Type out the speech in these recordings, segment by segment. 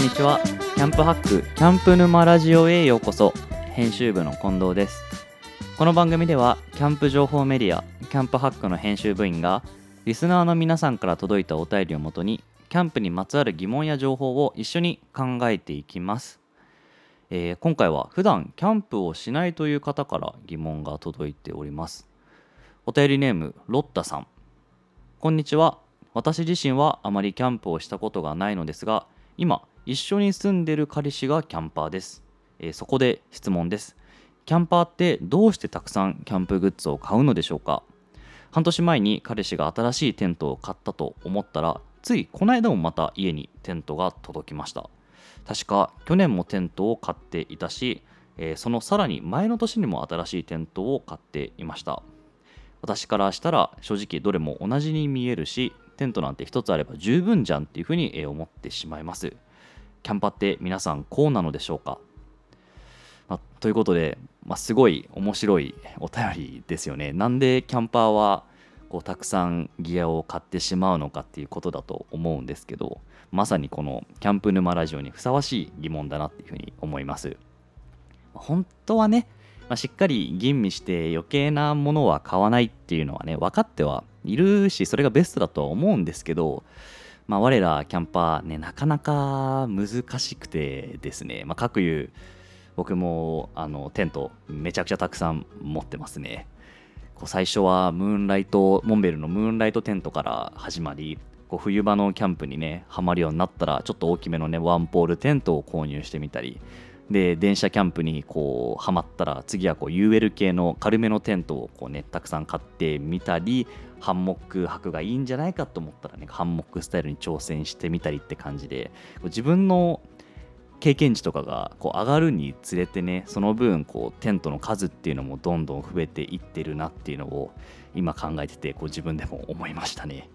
んにちは。キャンプハックキャンプ沼ラジオへようこそ。編集部の近藤です。この番組ではキャンプ情報メディアキャンプハックの編集部員がリスナーの皆さんから届いたお便りをもとにキャンプにまつわる疑問や情報を一緒に考えていきます、えー今回は普段キャンプをしないという方から疑問が届いております。お便りネームロッタさん。こんにちは。私自身はあまりキャンプをしたことがないのですが今一緒に住んでる彼氏がキャンパーです、えーそこで質問です。キャンパーってどうしてたくさんキャンプグッズを買うのでしょうか？半年前に彼氏が新しいテントを買ったと思ったらついこの間もまた家にテントが届きました。確か去年もテントを買っていたし、えーそのさらに前の年にも新しいテントを買っていました。私からしたら正直どれも同じに見えるしテントなんて一つあれば十分じゃんっていうふうに思ってしまいます。キャンパって皆さんこうなのでしょうか、まあということで、まあ、すごい面白いお便りですよね。なんでキャンパーはこうたくさんギアを買ってしまうのかっていうことだと思うんですけどまさにこのキャンプ沼ラジオにふさわしい疑問だなっていうふうに思います。本当はね、まあ、しっかり吟味して余計なものは買わないっていうのはね分かってはいるしそれがベストだとは思うんですけど、まあ、我らキャンパーねなかなか難しくてですね、まあ、各有僕もあのテントめちゃくちゃたくさん持ってますね。こう最初はムーンライトモンベルのムーンライトテントから始まりこう冬場のキャンプにねハマるようになったらちょっと大きめのねワンポールテントを購入してみたりで電車キャンプにこうハマったら次はこう UL 系の軽めのテントをこうねたくさん買ってみたりハンモック泊がいいんじゃないかと思ったらねハンモックスタイルに挑戦してみたりって感じで自分の経験値とかがこう上がるにつれてねその分こうテントの数っていうのもどんどん増えていってるなっていうのを今考えててこう自分でも思いましたね。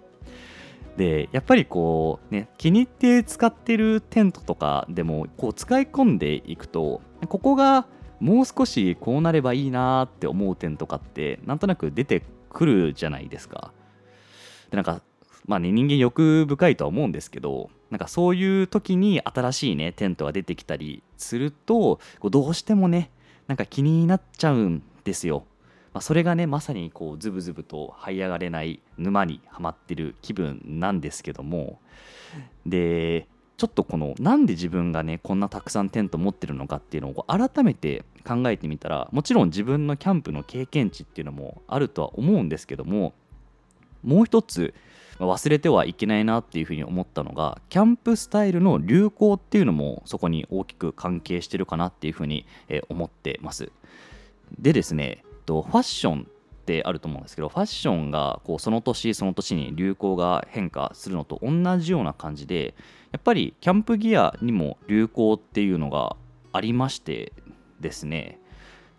でやっぱりこうね気に入って使ってるテントとかでもこう使い込んでいくとここがもう少しこうなればいいなって思う点とかってなんとなく出てくるじゃないですか。でなんかまあね人間欲深いとは思うんですけどなんかそういう時に新しいねテントが出てきたりするとこうどうしてもねなんか気になっちゃうんですよ。まあ、それがねまさにこうズブズブと這い上がれない沼にはまってる気分なんですけどもでちょっとこのなんで自分がねこんなたくさんテント持ってるのかっていうのを改めて考えてみたらもちろん自分のキャンプの経験値っていうのもあるとは思うんですけどももう一つ忘れてはいけないなっていうふうに思ったのがキャンプスタイルの流行っていうのもそこに大きく関係してるかなっていうふうに思ってます。でですねとファッションってあると思うんですけどファッションがこうその年その年に流行が変化するのと同じような感じでやっぱりキャンプギアにも流行っていうのがありましてですね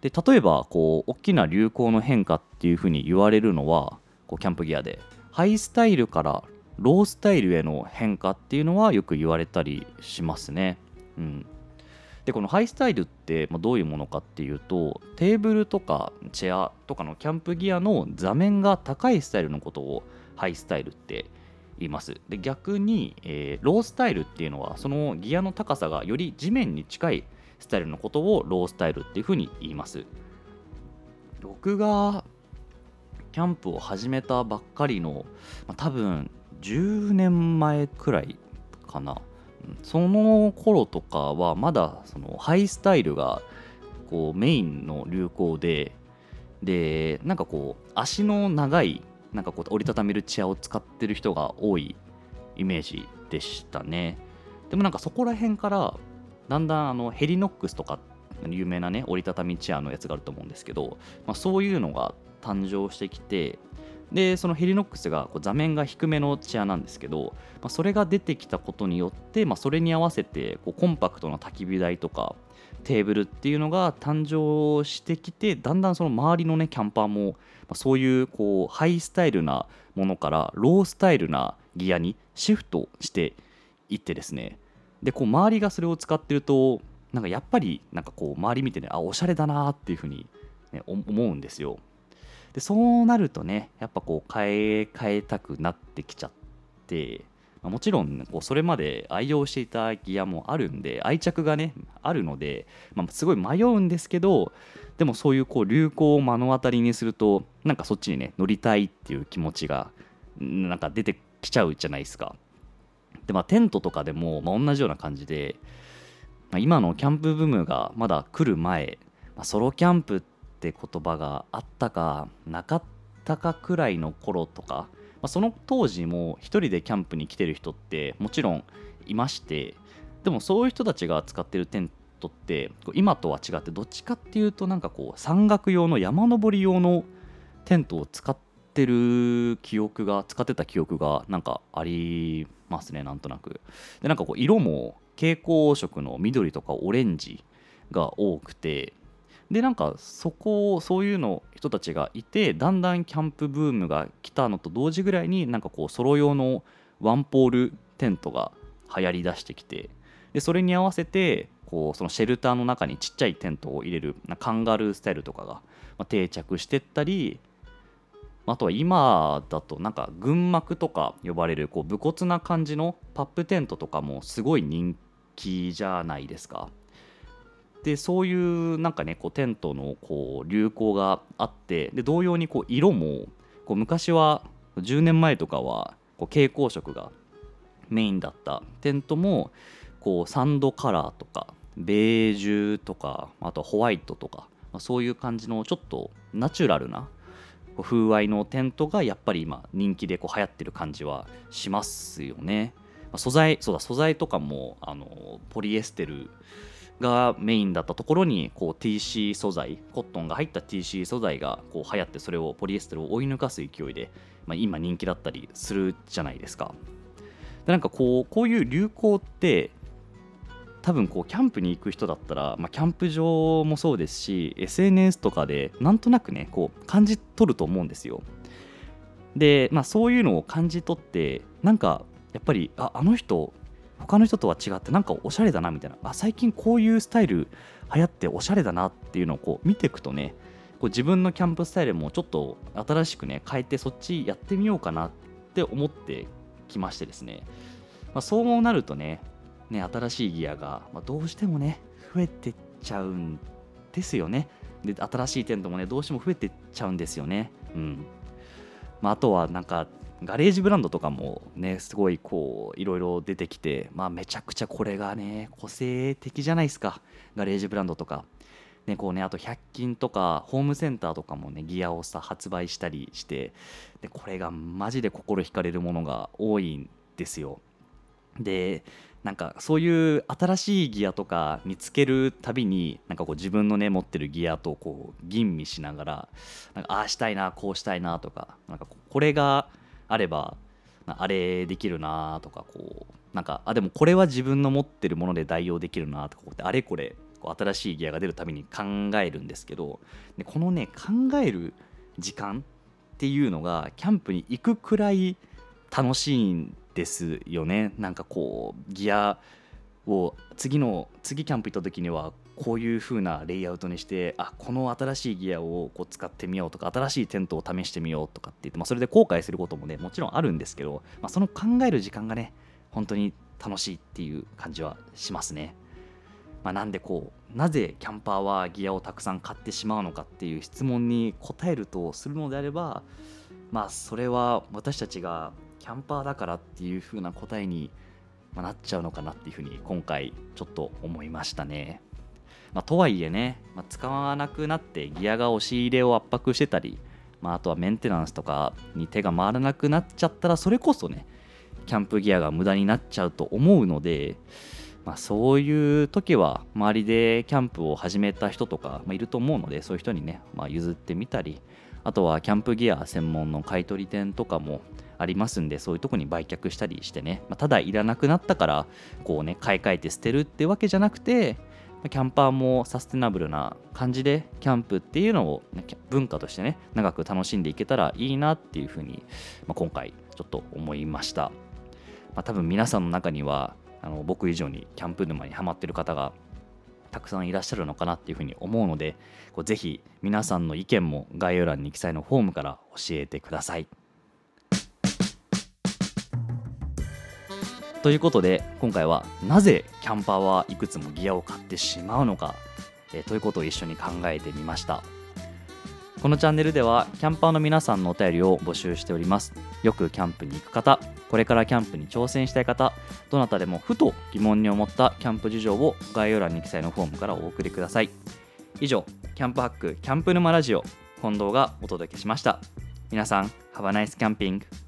で例えばこう大きな流行の変化っていうふうに言われるのはこうキャンプギアでハイスタイルからロースタイルへの変化っていうのはよく言われたりしますね。うん、でこのハイスタイルってどういうものかっていうとテーブルとかチェアとかのキャンプギアの座面が高いスタイルのことをハイスタイルって言います。で逆に、えーロースタイルっていうのはそのギアの高さがより地面に近いスタイルのことをロースタイルっていうふうに言います。僕がキャンプを始めたばっかりの、まあ多分10年前くらいかな。その頃とかはまだそのハイスタイルがこうメインの流行ででなんかこう足の長いなんかこう折りたためるチアを使ってる人が多いイメージでしたね。でもなんかそこら辺からだんだんあのヘリノックスとか有名なね折りたたみチェアのやつがあると思うんですけど、まあ、そういうのが誕生してきてでそのヘリノックスがこう座面が低めのチェアなんですけど、まあ、それが出てきたことによって、まあ、それに合わせてこうコンパクトな焚き火台とかテーブルっていうのが誕生してきてだんだんその周りのねキャンパーも、まあ、そういうこうハイスタイルなものからロースタイルなギアにシフトしていってですね。でこう周りがそれを使ってるとなんかやっぱりなんかこう周り見てねあおしゃれだなっていうふうに、ね、思うんですよ。でそうなるとねやっぱこう変え変えたくなってきちゃってまあもちろんこうそれまで愛用していたギアもあるんで愛着がねあるので、まあ、すごい迷うんですけどでもそういうこう流行を目の当たりにするとなんかそっちにね乗りたいっていう気持ちがなんか出てきちゃうじゃないですか。でまあテントとかでも、まあ、同じような感じで、まあ、今のキャンプブームがまだ来る前、まあ、ソロキャンプっって言葉があったかなかったかくらいの頃とか、まあ、その当時も一人でキャンプに来てる人ってもちろんいましてでもそういう人たちが使ってるテントって今とは違ってどっちかっていうとなんかこう山岳用の山登り用のテントを使ってる記憶が使ってた記憶がなんかありますねなんとなく。でなんかこう色も蛍光色の緑とかオレンジが多くてでなんかそこをそういうの人たちがいてだんだんキャンプブームが来たのと同時ぐらいになんかこうソロ用のワンポールテントが流行りだしてきてでそれに合わせてこうそのシェルターの中にちっちゃいテントを入れるカンガルースタイルとかが定着してったりあとは今だとなんか群幕とか呼ばれるこう武骨な感じのパップテントとかもすごい人気じゃないですか。でそういうなんかねこうテントのこう流行があってで同様にこう色もこう昔は10年前とかはこう蛍光色がメインだったテントもこうサンドカラーとかベージュとかあとホワイトとか、まあ、そういう感じのちょっとナチュラルな風合いのテントがやっぱり今人気でこう流行ってる感じはしますよね。ま素材そうだ素材とかもあのポリエステルがメインだったところにこう TC 素材コットンが入った TC 素材がこう流行ってそれをポリエステルを追い抜かす勢いで、まあ、今人気だったりするじゃないですか。でなんかこうこういう流行って多分こうキャンプに行く人だったら、まあ、キャンプ場もそうですし SNS とかでなんとなくねこう感じ取ると思うんですよ。で、まあ、そういうのを感じ取ってなんかやっぱりああの人他の人とは違ってなんかおしゃれだなみたいなあ最近こういうスタイル流行っておしゃれだなっていうのをこう見ていくとねこう自分のキャンプスタイルもちょっと新しくね変えてそっちやってみようかなって思ってきましてですね、まあ、そうなるとねね新しいギアが、まあ、どうしてもね増えてっちゃうんですよね。で新しいテントもねどうしても増えてっちゃうんですよね。うん。まあ、あとはなんかガレージブランドとかもねすごいこういろいろ出てきて、まあ、めちゃくちゃこれがね個性的じゃないですかガレージブランドとか。ねこうね、あと100均とかホームセンターとかもねギアをさ発売したりしてでこれがマジで心惹かれるものが多いんですよ。でなんかそういう新しいギアとか見つけるたびになんかこう自分のね持ってるギアとこう吟味しながらなんかああしたいなこうしたいなとかなんかこれがあればあれできるなとかこうなんかあでもこれは自分の持ってるもので代用できるなとかこうってあれこれこう新しいギアが出るために考えるんですけどでこのね考える時間っていうのがキャンプに行くくらい楽しいんですよね。なんかこうギアを次の次キャンプ行った時にはこういう風なレイアウトにしてあこの新しいギアをこう使ってみようとか新しいテントを試してみようとかって言って、まあ、それで後悔することもねもちろんあるんですけど、まあ、その考える時間がね本当に楽しいっていう感じはしますね。まあ、なんでこうなぜキャンパーはギアをたくさん買ってしまうのかっていう質問に答えるとするのであればまあそれは私たちがキャンパーだからっていう風な答えにまなっちゃうのかなっていうふうに今回ちょっと思いましたね。まあ、とはいえね、まあ、使わなくなってギアが押し入れを圧迫してたり、まあ、あとはメンテナンスとかに手が回らなくなっちゃったらそれこそねキャンプギアが無駄になっちゃうと思うので、まあ、そういう時は周りでキャンプを始めた人とか、ま、いると思うのでそういう人にね、ま、譲ってみたりあとはキャンプギア専門の買取店とかもありますんでそういうとこに売却したりしてね、まあ、ただいらなくなったからこうね買い替えて捨てるってわけじゃなくてキャンパーもサステナブルな感じでキャンプっていうのを、ね、文化としてね長く楽しんでいけたらいいなっていうふうに、まあ、今回ちょっと思いました、まあ、多分皆さんの中にはあの僕以上にキャンプ沼にハマってる方がたくさんいらっしゃるのかなっていうふうに思うのでこうぜひ皆さんの意見も概要欄に記載のフォームから教えてください。ということで今回はなぜキャンパーはいくつもギアを買ってしまうのか、えということを一緒に考えてみました。このチャンネルではキャンパーの皆さんのお便りを募集しております。よくキャンプに行く方これからキャンプに挑戦したい方どなたでもふと疑問に思ったキャンプ事情を概要欄に記載のフォームからお送りください。以上キャンプハックキャンプ沼ラジオ近藤がお届けしました。皆さん Have a nice camping!